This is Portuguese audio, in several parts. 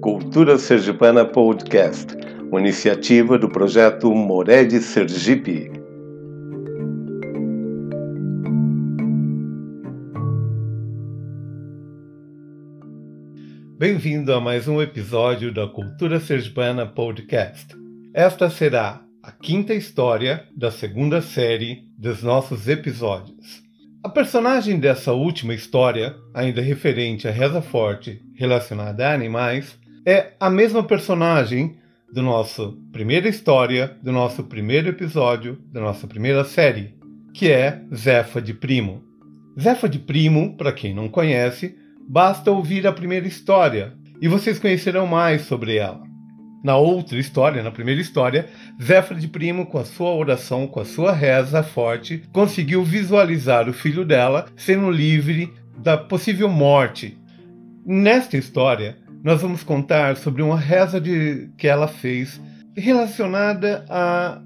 Cultura Sergipana Podcast, uma iniciativa do projeto Mored Sergipe. Bem-vindo a mais um episódio da Cultura Sergipana Podcast. Esta será a quinta história da segunda série dos nossos episódios. A personagem dessa última história, ainda referente à reza forte relacionada a animais, é a mesma personagem do nosso primeira história, do nosso primeiro episódio, da nossa primeira série, que é Zefa de Primo. Zefa de Primo, para quem não conhece, basta ouvir a primeira história e vocês conhecerão mais sobre ela. Na outra história, na primeira história, Zéfra de Primo, com a sua oração, com a sua reza forte, conseguiu visualizar o filho dela sendo livre da possível morte. Nesta história, nós vamos contar sobre uma reza de, que ela fez relacionada a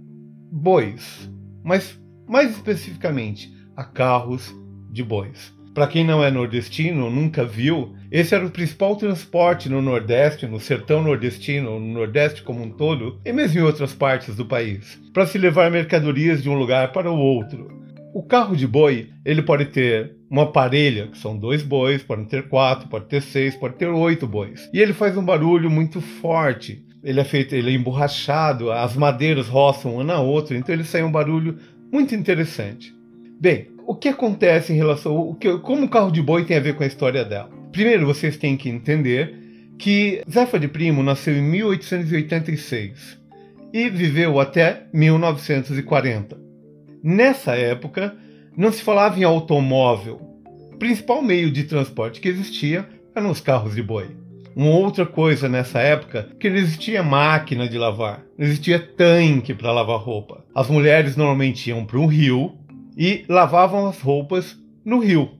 bois, mas mais especificamente a carros de bois. Para quem não é nordestino, nunca viu, esse era o principal transporte no Nordeste, no sertão nordestino, no Nordeste como um todo, e mesmo em outras partes do país, para se levar mercadorias de um lugar para o outro. O carro de boi, ele pode ter uma parelha, que são dois bois, pode ter quatro, pode ter seis, pode ter oito bois. E ele faz um barulho muito forte. Ele é feito, ele é emborrachado, as madeiras roçam uma na outra, então ele sai um barulho muito interessante. Bem, o que acontece em relação. O que, como o carro de boi tem a ver com a história dela? Primeiro, vocês têm que entender que Zefa de Primo nasceu em 1886 e viveu até 1940. Nessa época, não se falava em automóvel. O principal meio de transporte que existia eram os carros de boi. Uma outra coisa nessa época que não existia máquina de lavar, não existia tanque para lavar roupa. As mulheres normalmente iam para um rio e lavavam as roupas no rio.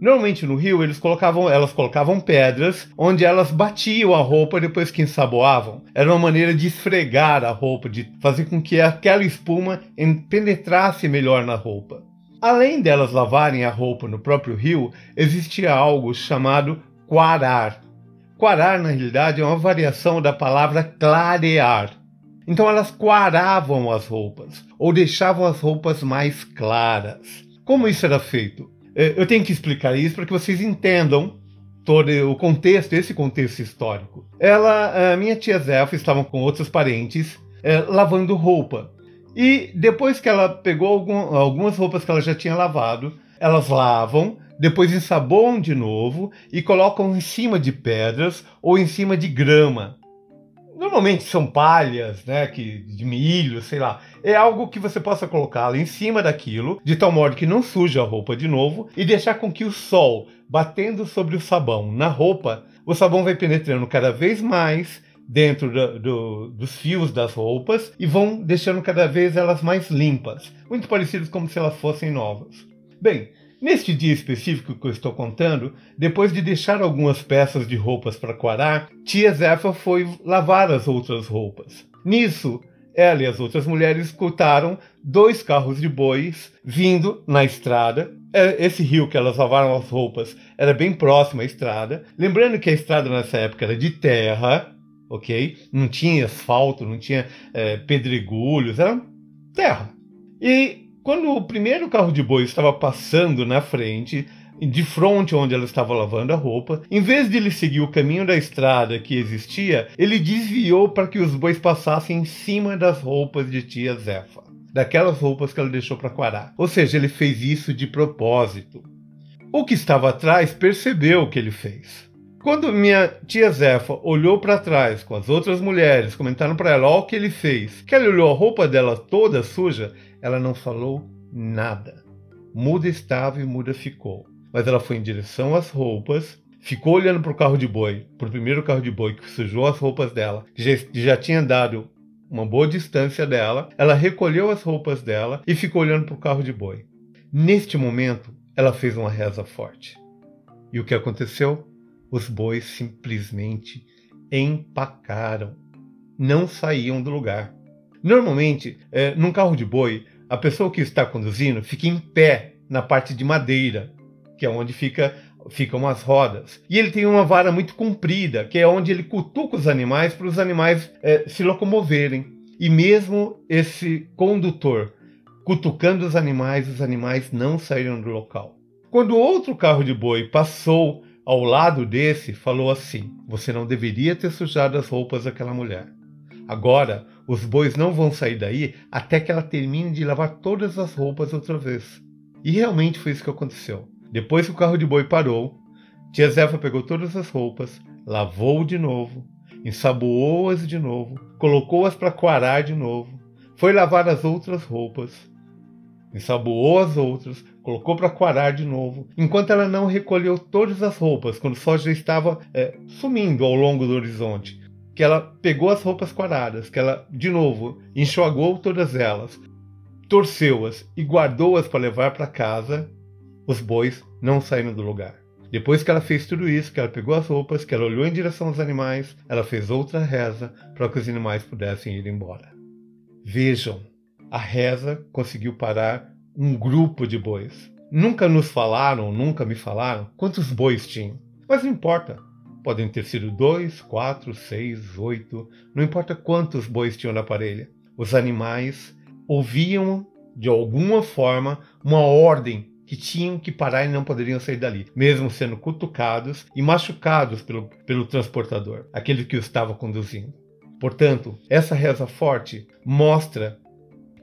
Normalmente no rio eles colocavam, elas colocavam pedras onde elas batiam a roupa depois que ensaboavam. Era uma maneira de esfregar a roupa, de fazer com que aquela espuma penetrasse melhor na roupa. Além delas lavarem a roupa no próprio rio, existia algo chamado quarar. Quarar, na realidade, é uma variação da palavra clarear. Então elas quaravam as roupas, ou deixavam as roupas mais claras. Como isso era feito? É, eu tenho que explicar isso para que vocês entendam todo o contexto, esse contexto histórico. Ela, a minha tia Zelfa estavam com outros parentes é, lavando roupa. E depois que ela pegou algum, algumas roupas que ela já tinha lavado, elas lavam, depois ensaboam de novo e colocam em cima de pedras ou em cima de grama normalmente são palhas, né, que, de milho, sei lá. É algo que você possa colocá-la em cima daquilo, de tal modo que não suja a roupa de novo, e deixar com que o sol, batendo sobre o sabão na roupa, o sabão vai penetrando cada vez mais dentro do, do, dos fios das roupas e vão deixando cada vez elas mais limpas, muito parecidas como se elas fossem novas. Bem, Neste dia específico que eu estou contando, depois de deixar algumas peças de roupas para quarar, tia Zefa foi lavar as outras roupas. Nisso, ela e as outras mulheres escutaram dois carros de bois vindo na estrada. É, esse rio que elas lavaram as roupas era bem próximo à estrada. Lembrando que a estrada nessa época era de terra, ok? Não tinha asfalto, não tinha é, pedregulhos, era terra. E quando o primeiro carro de boi estava passando na frente, de frente onde ela estava lavando a roupa, em vez de ele seguir o caminho da estrada que existia, ele desviou para que os bois passassem em cima das roupas de tia Zefa, daquelas roupas que ela deixou para quarar. Ou seja, ele fez isso de propósito. O que estava atrás percebeu o que ele fez. Quando minha tia Zefa olhou para trás com as outras mulheres, comentaram para ela: Olha o que ele fez. Que ela olhou a roupa dela toda suja, ela não falou nada. Muda estava e muda ficou. Mas ela foi em direção às roupas, ficou olhando para o carro de boi, para o primeiro carro de boi que sujou as roupas dela, já, já tinha dado uma boa distância dela. Ela recolheu as roupas dela e ficou olhando para o carro de boi. Neste momento, ela fez uma reza forte. E o que aconteceu? Os bois simplesmente empacaram, não saíam do lugar. Normalmente, é, num carro de boi, a pessoa que está conduzindo fica em pé na parte de madeira, que é onde fica ficam as rodas. E ele tem uma vara muito comprida, que é onde ele cutuca os animais para os animais é, se locomoverem. E mesmo esse condutor cutucando os animais, os animais não saíram do local. Quando outro carro de boi passou ao lado desse, falou assim: Você não deveria ter sujado as roupas daquela mulher. Agora, os bois não vão sair daí até que ela termine de lavar todas as roupas outra vez. E realmente foi isso que aconteceu. Depois que o carro de boi parou, tia Zefa pegou todas as roupas, lavou de novo, ensaboou-as de novo, colocou-as para coarar de novo, foi lavar as outras roupas, ensaboou as outras, colocou para coarar de novo, enquanto ela não recolheu todas as roupas, quando o sol já estava é, sumindo ao longo do horizonte. Que ela pegou as roupas quadradas, que ela, de novo, enxuagou todas elas, torceu-as e guardou-as para levar para casa os bois não saíram do lugar. Depois que ela fez tudo isso, que ela pegou as roupas, que ela olhou em direção aos animais, ela fez outra reza para que os animais pudessem ir embora. Vejam, a reza conseguiu parar um grupo de bois. Nunca nos falaram, nunca me falaram quantos bois tinham. Mas não importa. Podem ter sido dois, quatro, seis, oito. Não importa quantos bois tinham na parelha. Os animais ouviam de alguma forma uma ordem que tinham que parar e não poderiam sair dali, mesmo sendo cutucados e machucados pelo, pelo transportador, aquele que o estava conduzindo. Portanto, essa reza forte mostra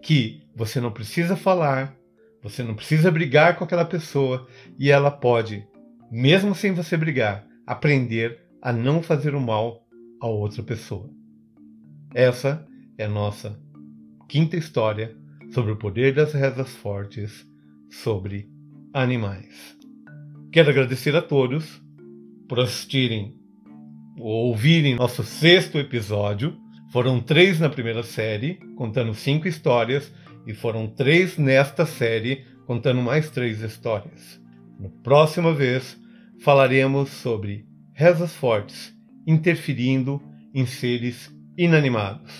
que você não precisa falar, você não precisa brigar com aquela pessoa e ela pode, mesmo sem você brigar, aprender a não fazer o mal a outra pessoa. Essa é a nossa quinta história sobre o poder das rezas fortes sobre animais. Quero agradecer a todos por assistirem ou ouvirem nosso sexto episódio. Foram três na primeira série, contando cinco histórias, e foram três nesta série, contando mais três histórias. Na próxima vez, falaremos sobre rezas fortes interferindo em seres inanimados.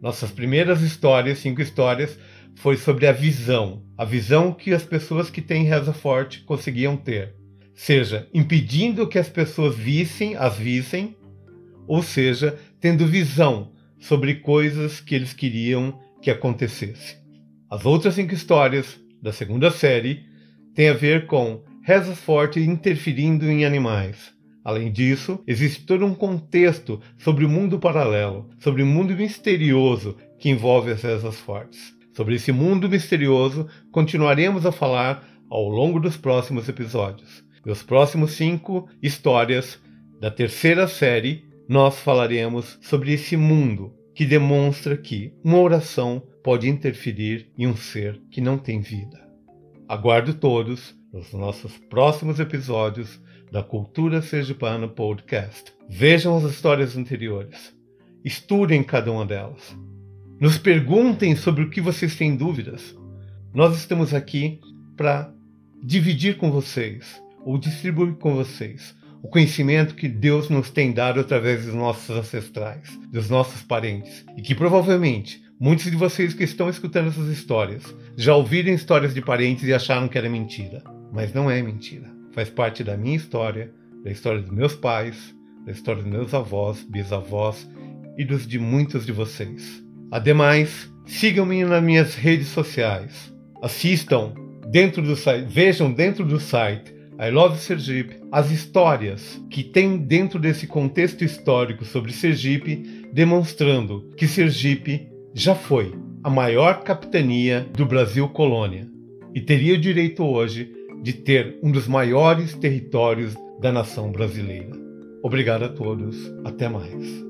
Nossas primeiras histórias, cinco histórias, foi sobre a visão, a visão que as pessoas que têm reza forte conseguiam ter, seja impedindo que as pessoas vissem, as vissem, ou seja, tendo visão sobre coisas que eles queriam que acontecesse. As outras cinco histórias da segunda série têm a ver com rezas fortes interferindo em animais. Além disso, existe todo um contexto sobre o mundo paralelo, sobre o mundo misterioso que envolve as rezas fortes. Sobre esse mundo misterioso continuaremos a falar ao longo dos próximos episódios. Nos próximos cinco histórias da terceira série, nós falaremos sobre esse mundo que demonstra que uma oração pode interferir em um ser que não tem vida. Aguardo todos nos nossos próximos episódios da Cultura Sergipana Podcast. Vejam as histórias anteriores. Estudem cada uma delas. Nos perguntem sobre o que vocês têm dúvidas. Nós estamos aqui para dividir com vocês ou distribuir com vocês o conhecimento que Deus nos tem dado através dos nossos ancestrais, dos nossos parentes, e que provavelmente muitos de vocês que estão escutando essas histórias já ouviram histórias de parentes e acharam que era mentira. Mas não é mentira. Faz parte da minha história, da história dos meus pais, da história dos meus avós, bisavós e dos de muitos de vocês. Ademais, sigam-me nas minhas redes sociais. Assistam dentro do site, vejam dentro do site I Love Sergipe as histórias que tem dentro desse contexto histórico sobre Sergipe, demonstrando que Sergipe já foi a maior capitania do Brasil colônia e teria o direito hoje de ter um dos maiores territórios da nação brasileira. Obrigado a todos, até mais.